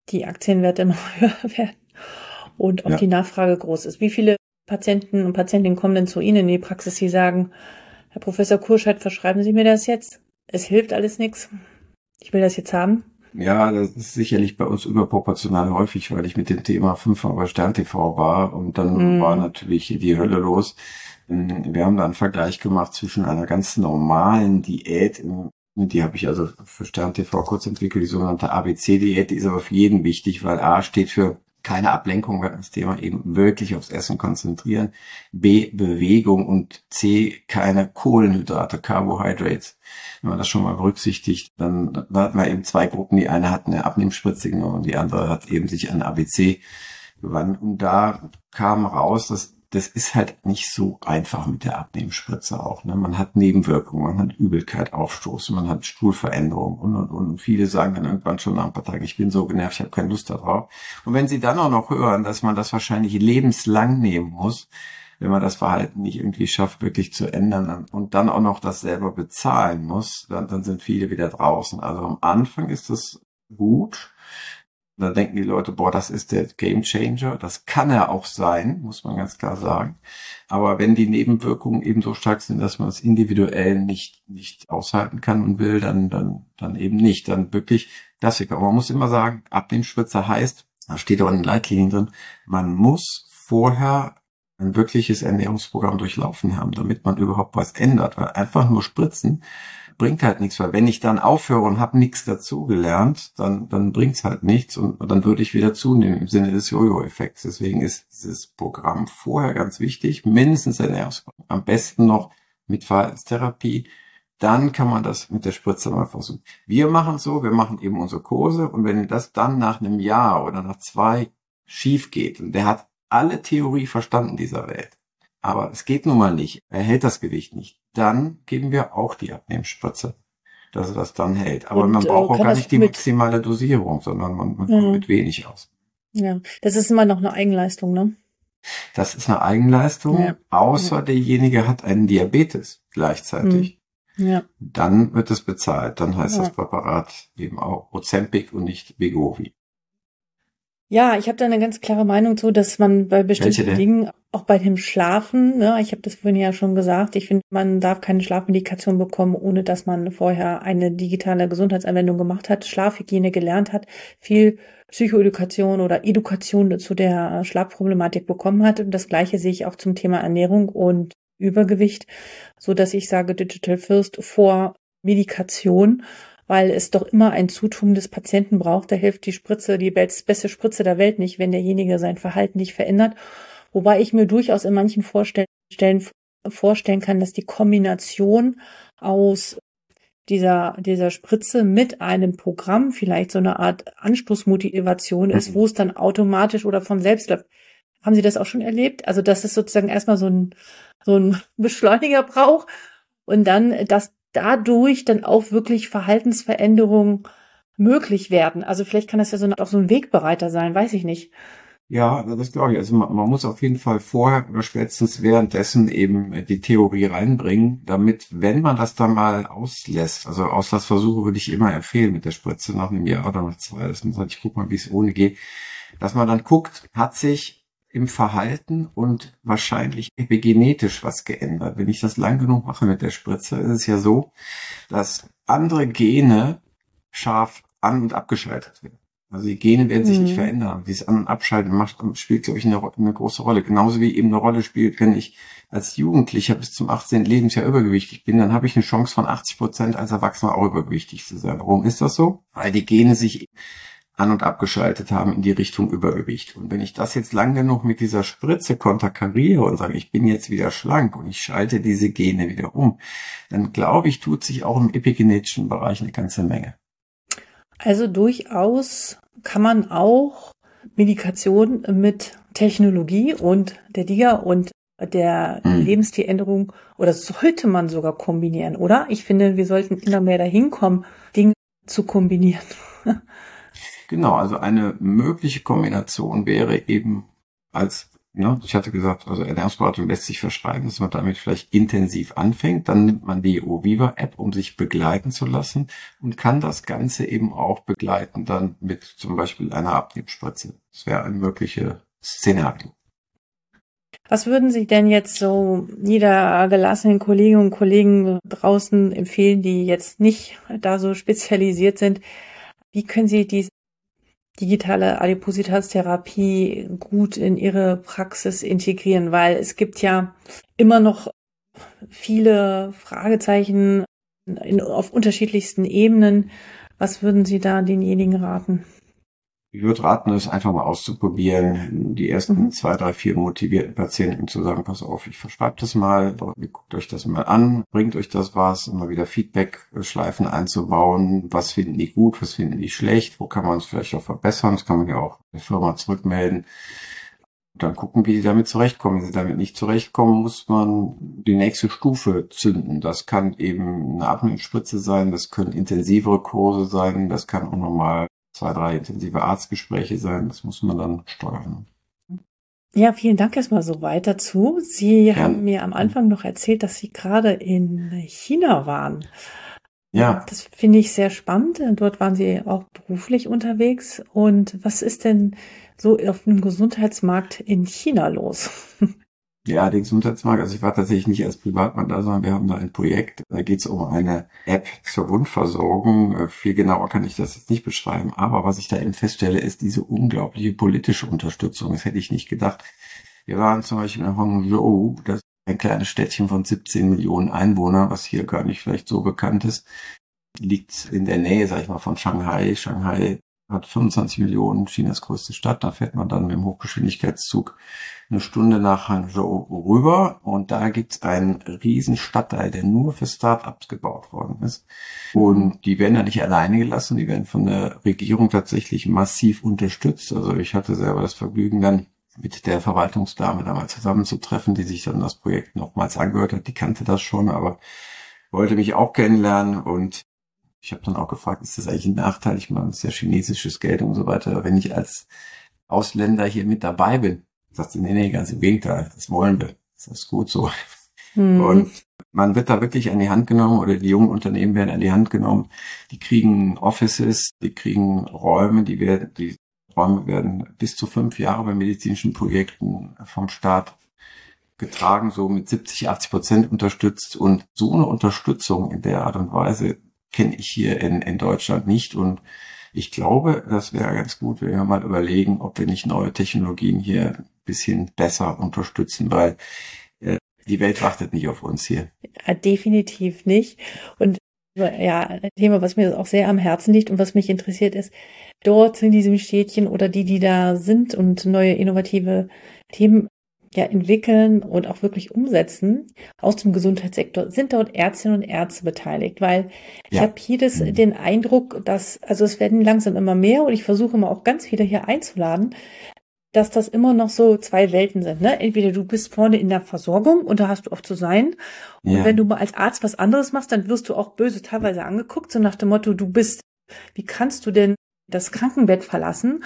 Die Aktienwerte immer (laughs) höher werden und auch ja. die Nachfrage groß ist. Wie viele Patienten und Patientinnen kommen denn zu Ihnen in die Praxis, die sagen, Herr Professor Kurscheid, verschreiben Sie mir das jetzt? Es hilft alles nichts. Ich will das jetzt haben. Ja, das ist sicherlich bei uns überproportional häufig, weil ich mit dem Thema fünfmal bei Stern TV war und dann mm. war natürlich die Hölle los. Wir haben da einen Vergleich gemacht zwischen einer ganz normalen Diät, die habe ich also für Stern TV kurz entwickelt, die sogenannte ABC-Diät, die ist aber für jeden wichtig, weil A steht für keine Ablenkung, wir das Thema eben wirklich aufs Essen konzentrieren. B, Bewegung und C, keine Kohlenhydrate, Carbohydrates. Wenn man das schon mal berücksichtigt, dann, dann hat man eben zwei Gruppen. Die eine hat eine Abnehmspritze genommen und die andere hat eben sich an ABC gewandt. Und da kam raus, dass das ist halt nicht so einfach mit der Abnehmspritze auch. Ne? Man hat Nebenwirkungen, man hat Übelkeit, Aufstoß, man hat Stuhlveränderungen und, und, und. viele sagen dann irgendwann schon nach ein paar Tagen, ich bin so genervt, ich habe keine Lust darauf. Und wenn sie dann auch noch hören, dass man das wahrscheinlich lebenslang nehmen muss, wenn man das Verhalten nicht irgendwie schafft, wirklich zu ändern und dann auch noch das selber bezahlen muss, dann, dann sind viele wieder draußen. Also am Anfang ist das gut. Da denken die Leute, boah, das ist der Game Changer. Das kann er auch sein, muss man ganz klar sagen. Aber wenn die Nebenwirkungen eben so stark sind, dass man es individuell nicht, nicht aushalten kann und will, dann, dann, dann eben nicht. Dann wirklich Klassiker. Aber man muss immer sagen, Abnehmspritzer heißt, da steht auch in den Leitlinien drin, man muss vorher ein wirkliches Ernährungsprogramm durchlaufen haben, damit man überhaupt was ändert. Weil einfach nur spritzen bringt halt nichts, weil wenn ich dann aufhöre und habe nichts dazugelernt, dann, dann bringt's halt nichts und, und dann würde ich wieder zunehmen im Sinne des Jojo-Effekts. Deswegen ist dieses Programm vorher ganz wichtig, mindestens Ernährungsprogramm, am besten noch mit Verhaltenstherapie. Dann kann man das mit der Spritze mal versuchen. Wir machen so, wir machen eben unsere Kurse und wenn das dann nach einem Jahr oder nach zwei schief geht und der hat alle Theorie verstanden dieser Welt. Aber es geht nun mal nicht. Er hält das Gewicht nicht. Dann geben wir auch die Abnehmspritze, dass er das dann hält. Aber Und, man braucht äh, auch gar nicht die maximale Dosierung, sondern man, man kommt mhm. mit wenig aus. Ja, das ist immer noch eine Eigenleistung, ne? Das ist eine Eigenleistung, ja. außer ja. derjenige hat einen Diabetes gleichzeitig. Mhm. Ja. Dann wird es bezahlt. Dann heißt ja. das Präparat eben auch Ozempic und nicht Vegovi. Ja, ich habe da eine ganz klare Meinung zu, dass man bei bestimmten Dingen, auch bei dem Schlafen, ne, ich habe das vorhin ja schon gesagt, ich finde, man darf keine Schlafmedikation bekommen, ohne dass man vorher eine digitale Gesundheitsanwendung gemacht hat, Schlafhygiene gelernt hat, viel Psychoedukation oder Edukation zu der Schlafproblematik bekommen hat. Und das Gleiche sehe ich auch zum Thema Ernährung und Übergewicht, so dass ich sage Digital First vor Medikation weil es doch immer ein Zutun des Patienten braucht. Da hilft die Spritze, die beste Spritze der Welt nicht, wenn derjenige sein Verhalten nicht verändert. Wobei ich mir durchaus in manchen Vorstellen vorstellen kann, dass die Kombination aus dieser, dieser Spritze mit einem Programm vielleicht so eine Art Anstoßmotivation ist, wo es dann automatisch oder von selbst läuft. Haben Sie das auch schon erlebt? Also, dass es sozusagen erstmal so ein, so ein Beschleuniger braucht und dann, dass dadurch dann auch wirklich Verhaltensveränderungen möglich werden. Also vielleicht kann das ja so auch so ein Wegbereiter sein, weiß ich nicht. Ja, das glaube ich. Also man, man, muss auf jeden Fall vorher oder spätestens währenddessen eben die Theorie reinbringen, damit, wenn man das dann mal auslässt, also Auslassversuche würde ich immer empfehlen mit der Spritze nach einem Jahr oder nach zwei, dass man sagt, ich guck mal, wie es ohne geht, dass man dann guckt, hat sich im Verhalten und wahrscheinlich epigenetisch was geändert. Wenn ich das lang genug mache mit der Spritze, ist es ja so, dass andere Gene scharf an- und abgeschaltet werden. Also die Gene werden sich mhm. nicht verändern. Dieses An- und Abschalten macht, spielt, glaube ich, eine, eine, große Rolle. Genauso wie eben eine Rolle spielt, wenn ich als Jugendlicher bis zum 18. Lebensjahr übergewichtig bin, dann habe ich eine Chance von 80 Prozent als Erwachsener auch übergewichtig zu sein. Warum ist das so? Weil die Gene sich an- und abgeschaltet haben in die Richtung Übergewicht. Und wenn ich das jetzt lang genug mit dieser Spritze konterkariere und sage, ich bin jetzt wieder schlank und ich schalte diese Gene wieder um, dann glaube ich, tut sich auch im epigenetischen Bereich eine ganze Menge. Also durchaus kann man auch Medikation mit Technologie und der DIGA und der mhm. Lebensstiländerung oder sollte man sogar kombinieren, oder? Ich finde, wir sollten immer mehr dahin kommen, Dinge zu kombinieren. (laughs) Genau, also eine mögliche Kombination wäre eben als, ne, ich hatte gesagt, also Ernährungsberatung lässt sich verschreiben, dass man damit vielleicht intensiv anfängt. Dann nimmt man die Oviva-App, um sich begleiten zu lassen und kann das Ganze eben auch begleiten dann mit zum Beispiel einer Abnehmspritze. Das wäre ein mögliches Szenario. Was würden Sie denn jetzt so niedergelassenen Kolleginnen und Kollegen draußen empfehlen, die jetzt nicht da so spezialisiert sind? Wie können Sie die digitale Adipositas-Therapie gut in ihre Praxis integrieren, weil es gibt ja immer noch viele Fragezeichen in, auf unterschiedlichsten Ebenen. Was würden Sie da denjenigen raten? Ich würde raten, es einfach mal auszuprobieren, die ersten mhm. zwei, drei, vier motivierten Patienten zu sagen, pass auf, ich verschreibe das mal, guckt euch das mal an, bringt euch das was, immer wieder Feedback-Schleifen einzubauen, was finden die gut, was finden die schlecht, wo kann man es vielleicht auch verbessern, das kann man ja auch der Firma zurückmelden. dann gucken, wie sie damit zurechtkommen. Wenn sie damit nicht zurechtkommen, muss man die nächste Stufe zünden. Das kann eben eine Abnehmspritze sein, das können intensivere Kurse sein, das kann auch nochmal zwei, drei intensive Arztgespräche sein. Das muss man dann steuern. Ja, vielen Dank erstmal so weit dazu. Sie ja. haben mir am Anfang noch erzählt, dass Sie gerade in China waren. Ja. Das finde ich sehr spannend. Dort waren Sie auch beruflich unterwegs. Und was ist denn so auf dem Gesundheitsmarkt in China los? (laughs) Ja, der Gesundheitsmarkt, also ich war tatsächlich nicht als Privatmann da, sondern wir haben da ein Projekt, da geht es um eine App zur Wundversorgung. Äh, viel genauer kann ich das jetzt nicht beschreiben, aber was ich da eben feststelle, ist diese unglaubliche politische Unterstützung. Das hätte ich nicht gedacht. Wir waren zum Beispiel in Hongzhou, das ist ein kleines Städtchen von 17 Millionen Einwohnern, was hier gar nicht vielleicht so bekannt ist. Liegt in der Nähe, sag ich mal, von Shanghai. Shanghai hat 25 Millionen, Chinas größte Stadt. Da fährt man dann mit dem Hochgeschwindigkeitszug eine Stunde nach Hangzhou rüber und da gibt's einen riesen Stadtteil, der nur für Start-ups gebaut worden ist. Und die werden da nicht alleine gelassen, die werden von der Regierung tatsächlich massiv unterstützt. Also ich hatte selber das Vergnügen dann mit der Verwaltungsdame damals zusammenzutreffen, die sich dann das Projekt nochmals angehört hat. Die kannte das schon, aber wollte mich auch kennenlernen und ich habe dann auch gefragt, ist das eigentlich ein Nachteil? Ich meine, es ist ja chinesisches Geld und so weiter. Wenn ich als Ausländer hier mit dabei bin, sagt sie, nee, nee, ganz im Gegenteil, das wollen wir. Das ist gut so. Mhm. Und man wird da wirklich an die Hand genommen oder die jungen Unternehmen werden an die Hand genommen. Die kriegen Offices, die kriegen Räume, die werden, die Räume werden bis zu fünf Jahre bei medizinischen Projekten vom Staat getragen, so mit 70, 80 Prozent unterstützt. Und so eine Unterstützung in der Art und Weise kenne ich hier in, in Deutschland nicht. Und ich glaube, das wäre ganz gut, wenn wir mal überlegen, ob wir nicht neue Technologien hier ein bisschen besser unterstützen, weil äh, die Welt wartet nicht auf uns hier. Ja, definitiv nicht. Und ja, ein Thema, was mir auch sehr am Herzen liegt und was mich interessiert ist, dort in diesem Städtchen oder die, die da sind und neue innovative Themen ja entwickeln und auch wirklich umsetzen aus dem Gesundheitssektor, sind dort Ärztinnen und Ärzte beteiligt, weil ich ja. habe hier das, mhm. den Eindruck, dass, also es werden langsam immer mehr und ich versuche immer auch ganz viele hier einzuladen, dass das immer noch so zwei Welten sind. Ne? Entweder du bist vorne in der Versorgung und da hast du auch zu sein. Und ja. wenn du mal als Arzt was anderes machst, dann wirst du auch böse teilweise angeguckt, so nach dem Motto, du bist, wie kannst du denn das Krankenbett verlassen?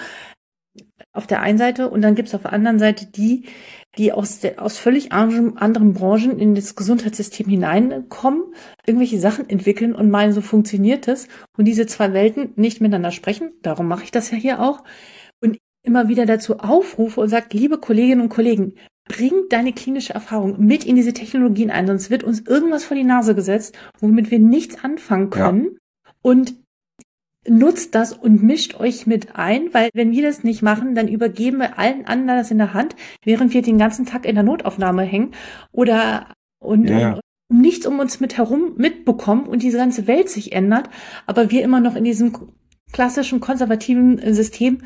Auf der einen Seite und dann gibt's auf der anderen Seite die, die aus, der, aus völlig anderen Branchen in das Gesundheitssystem hineinkommen, irgendwelche Sachen entwickeln und meinen, so funktioniert es. Und diese zwei Welten nicht miteinander sprechen, darum mache ich das ja hier auch. Und immer wieder dazu aufrufe und sagt, liebe Kolleginnen und Kollegen, bring deine klinische Erfahrung mit in diese Technologien ein, sonst wird uns irgendwas vor die Nase gesetzt, womit wir nichts anfangen können. Ja. Und nutzt das und mischt euch mit ein, weil wenn wir das nicht machen, dann übergeben wir allen anderen das in der Hand, während wir den ganzen Tag in der Notaufnahme hängen oder und, ja. und um nichts um uns mit herum mitbekommen und diese ganze Welt sich ändert, aber wir immer noch in diesem klassischen konservativen System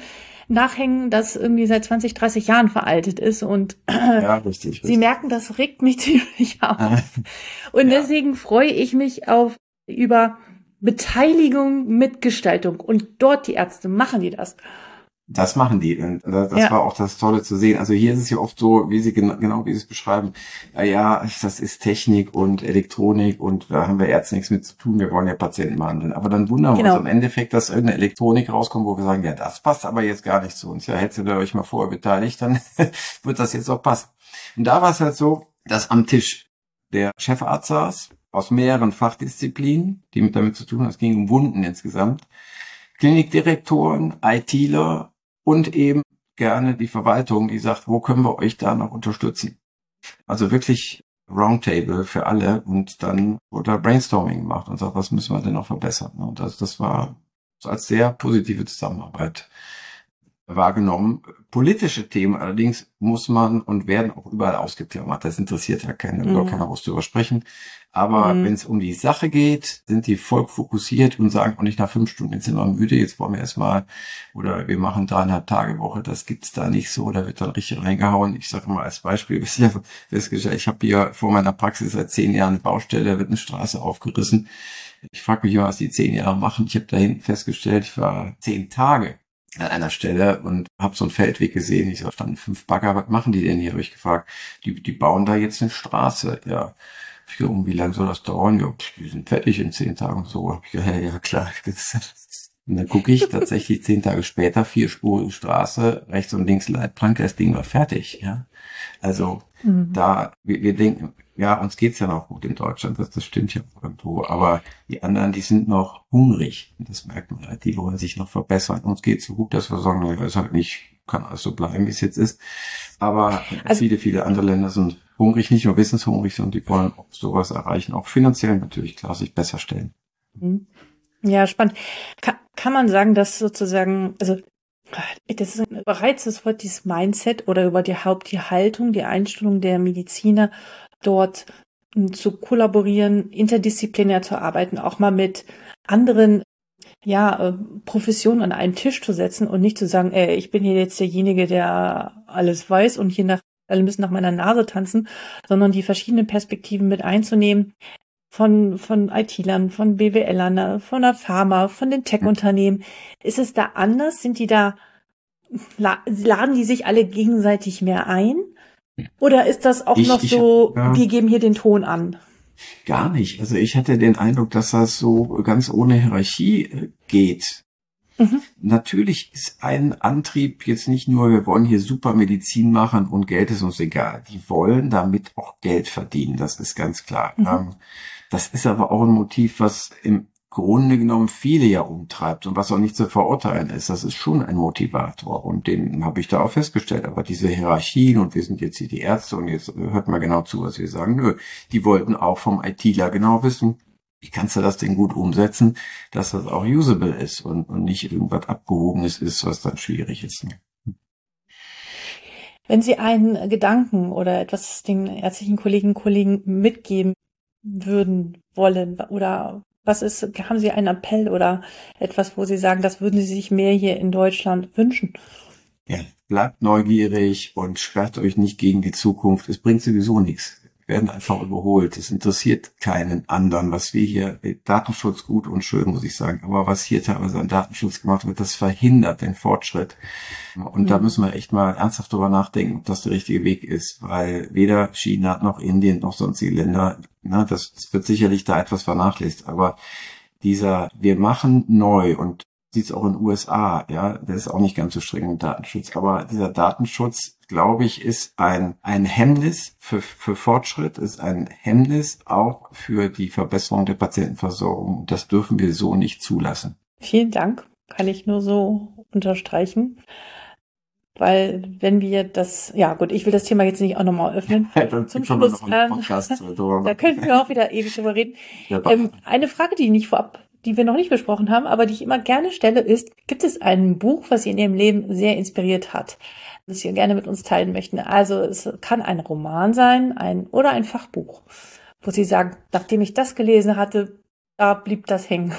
nachhängen, das irgendwie seit 20, 30 Jahren veraltet ist und (clears throat) ja, richtig, richtig. Sie merken, das regt mich (laughs) ziemlich auf. (laughs) und ja. deswegen freue ich mich auf über Beteiligung, Mitgestaltung. Und dort die Ärzte machen die das. Das machen die. Und das ja. war auch das Tolle zu sehen. Also hier ist es ja oft so, wie sie genau, genau wie sie es beschreiben. Ja, das ist Technik und Elektronik und da haben wir Ärzte nichts mit zu tun. Wir wollen ja Patienten behandeln. Aber dann wundern wir genau. uns im Endeffekt, dass irgendeine Elektronik rauskommt, wo wir sagen, ja, das passt aber jetzt gar nicht zu uns. Ja, hättet ihr euch mal vorher beteiligt, dann (laughs) wird das jetzt auch passen. Und da war es halt so, dass am Tisch der Chefarzt saß, aus mehreren Fachdisziplinen, die mit damit zu tun haben. Es ging um Wunden insgesamt. Klinikdirektoren, ITler und eben gerne die Verwaltung, die sagt, wo können wir euch da noch unterstützen? Also wirklich Roundtable für alle und dann wurde Brainstorming gemacht und sagt, was müssen wir denn noch verbessern? Und das, das war als sehr positive Zusammenarbeit wahrgenommen. Politische Themen allerdings muss man und werden auch überall ausgeklammert. Das interessiert ja keinen, mhm. keiner muss darüber sprechen. Aber mhm. wenn es um die Sache geht, sind die voll fokussiert und sagen auch nicht nach fünf Stunden, jetzt sind wir müde, jetzt wollen wir erstmal, oder wir machen dreieinhalb Tage Woche, das gibt's da nicht so, da wird dann richtig reingehauen. Ich sage mal als Beispiel, (laughs) ich habe hier vor meiner Praxis seit zehn Jahren eine Baustelle, da wird eine Straße aufgerissen. Ich frage mich, was die zehn Jahre machen. Ich habe dahin festgestellt, ich war zehn Tage an einer Stelle und habe so einen Feldweg gesehen. Ich so, standen fünf Bagger, was machen die denn hier? Habe ich gefragt. Die, die bauen da jetzt eine Straße. Ja. Ich gedacht, wie lange soll das dauern? Ja, die sind fertig in zehn Tagen so. Hab ich gedacht, ja, ja klar. (laughs) Und dann gucke ich tatsächlich zehn Tage später, vierspurige Straße, rechts und links Leitplanke, das Ding war fertig. Ja. Also mhm. da, wir, wir denken, ja, uns geht's ja noch gut in Deutschland, das, das stimmt ja irgendwo. Aber die anderen, die sind noch hungrig. Das merkt man halt, die wollen sich noch verbessern. Uns geht's so gut, dass wir sagen, naja, ist halt nicht, kann alles so bleiben, wie es jetzt ist. Aber also, viele, viele andere Länder sind hungrig, nicht nur wissenshungrig, sondern die wollen auch sowas erreichen, auch finanziell natürlich klar sich besser stellen. Mhm. Ja, spannend. Kann, kann man sagen, dass sozusagen, also das ist bereits das Wort, dieses Mindset oder über die Haupt die Haltung, die Einstellung der Mediziner dort hm, zu kollaborieren, interdisziplinär zu arbeiten, auch mal mit anderen ja, äh, Professionen an einen Tisch zu setzen und nicht zu sagen, ey, ich bin hier jetzt derjenige, der alles weiß und hier nach, alle müssen nach meiner Nase tanzen, sondern die verschiedenen Perspektiven mit einzunehmen, von, von IT-Lern, von BWLern, von der Pharma, von den Tech-Unternehmen. Ist es da anders? Sind die da, laden die sich alle gegenseitig mehr ein? Oder ist das auch ich, noch so, ja, wir geben hier den Ton an? Gar nicht. Also ich hatte den Eindruck, dass das so ganz ohne Hierarchie äh, geht. Mhm. Natürlich ist ein Antrieb jetzt nicht nur, wir wollen hier super Medizin machen und Geld ist uns egal. Die wollen damit auch Geld verdienen, das ist ganz klar. Mhm. Das ist aber auch ein Motiv, was im Grunde genommen viele ja umtreibt und was auch nicht zu verurteilen ist. Das ist schon ein Motivator und den habe ich da auch festgestellt. Aber diese Hierarchien und wir sind jetzt hier die Ärzte und jetzt hört mal genau zu, was wir sagen. Nö, die wollten auch vom ITler genau wissen, wie kannst du das denn gut umsetzen, dass das auch usable ist und, und nicht irgendwas Abgehobenes ist, was dann schwierig ist. Wenn Sie einen Gedanken oder etwas den ärztlichen Kolleginnen und Kollegen mitgeben würden wollen oder was ist, haben Sie einen Appell oder etwas, wo Sie sagen, das würden Sie sich mehr hier in Deutschland wünschen? Ja, bleibt neugierig und sperrt euch nicht gegen die Zukunft. Es bringt sowieso nichts werden einfach überholt. Es interessiert keinen anderen, was wir hier, Datenschutz gut und schön, muss ich sagen, aber was hier teilweise an Datenschutz gemacht wird, das verhindert den Fortschritt. Und mhm. da müssen wir echt mal ernsthaft drüber nachdenken, ob das der richtige Weg ist, weil weder China noch Indien noch sonstige Länder, na, das, das wird sicherlich da etwas vernachlässigt, aber dieser, wir machen neu und sieht es auch in den USA, ja, der ist auch nicht ganz so streng im Datenschutz, aber dieser Datenschutz, glaube ich, ist ein, ein Hemmnis für, für Fortschritt, ist ein Hemmnis auch für die Verbesserung der Patientenversorgung. Das dürfen wir so nicht zulassen. Vielen Dank, kann ich nur so unterstreichen. Weil wenn wir das, ja gut, ich will das Thema jetzt nicht auch nochmal öffnen. (laughs) Zum Schluss, ähm, (laughs) da könnten wir auch wieder ewig drüber reden. (laughs) Ähm, eine Frage, die nicht vorab die wir noch nicht besprochen haben, aber die ich immer gerne stelle, ist, gibt es ein Buch, was Sie in Ihrem Leben sehr inspiriert hat, das Sie gerne mit uns teilen möchten? Also es kann ein Roman sein, ein oder ein Fachbuch, wo Sie sagen, nachdem ich das gelesen hatte, da blieb das hängen.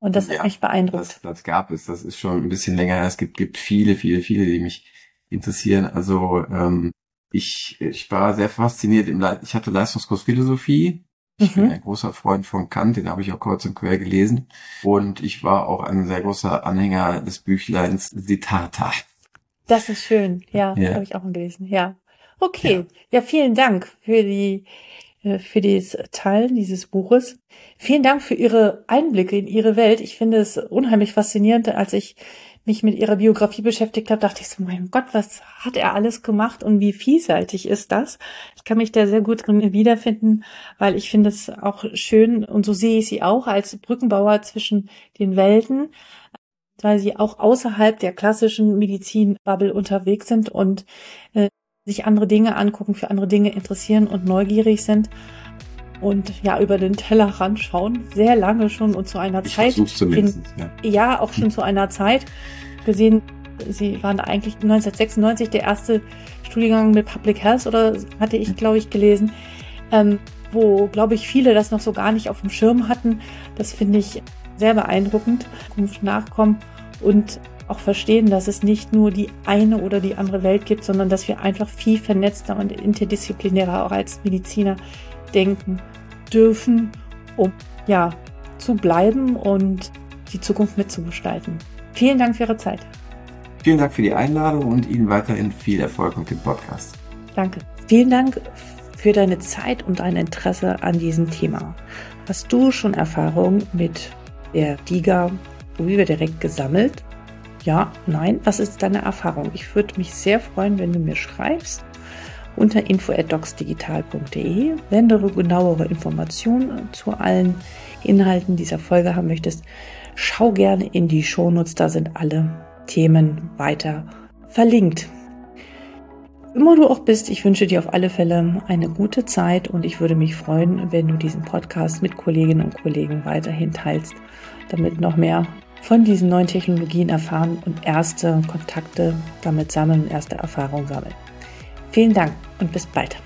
Und das ja, hat mich beeindruckt. Das, das gab es. Das ist schon ein bisschen länger. Es gibt, gibt viele, viele, viele, die mich interessieren. Also ähm, ich, ich war sehr fasziniert. Im Le ich hatte Leistungskurs Philosophie ich mhm. bin ein großer Freund von Kant, den habe ich auch kurz und quer gelesen. Und ich war auch ein sehr großer Anhänger des Büchleins Siddhartha. Das ist schön, ja, ja. habe ich auch gelesen, ja. Okay, ja. ja, vielen Dank für die äh, für das Teilen dieses Buches. Vielen Dank für Ihre Einblicke in Ihre Welt. Ich finde es unheimlich faszinierend, als ich mich mit ihrer Biografie beschäftigt habe, dachte ich so, mein Gott, was hat er alles gemacht und wie vielseitig ist das? Ich kann mich da sehr gut drin wiederfinden, weil ich finde es auch schön und so sehe ich sie auch als Brückenbauer zwischen den Welten, weil sie auch außerhalb der klassischen Medizinbubble unterwegs sind und äh, sich andere Dinge angucken, für andere Dinge interessieren und neugierig sind und ja über den Tellerrand schauen, sehr lange schon und zu einer ich Zeit. Zumindest, ja. ja, auch schon zu einer Zeit gesehen. Sie waren eigentlich 1996 der erste Studiengang mit Public Health oder hatte ich, glaube ich, gelesen, ähm, wo, glaube ich, viele das noch so gar nicht auf dem Schirm hatten. Das finde ich sehr beeindruckend. Zukunft nachkommen und auch verstehen, dass es nicht nur die eine oder die andere Welt gibt, sondern dass wir einfach viel vernetzter und interdisziplinärer auch als Mediziner denken dürfen, um ja zu bleiben und die Zukunft mitzugestalten. Vielen Dank für Ihre Zeit. Vielen Dank für die Einladung und Ihnen weiterhin viel Erfolg mit dem Podcast. Danke. Vielen Dank für deine Zeit und dein Interesse an diesem Thema. Hast du schon Erfahrung mit der DIGA wie wir direkt gesammelt? Ja, nein, was ist deine Erfahrung? Ich würde mich sehr freuen, wenn du mir schreibst unter info@docsdigital.de. Wenn du genauere Informationen zu allen Inhalten dieser Folge haben möchtest, schau gerne in die Shownotes, da sind alle Themen weiter verlinkt. Immer du auch bist, ich wünsche dir auf alle Fälle eine gute Zeit und ich würde mich freuen, wenn du diesen Podcast mit Kolleginnen und Kollegen weiterhin teilst, damit noch mehr von diesen neuen Technologien erfahren und erste Kontakte damit sammeln, erste Erfahrungen sammeln. Vielen Dank und bis bald.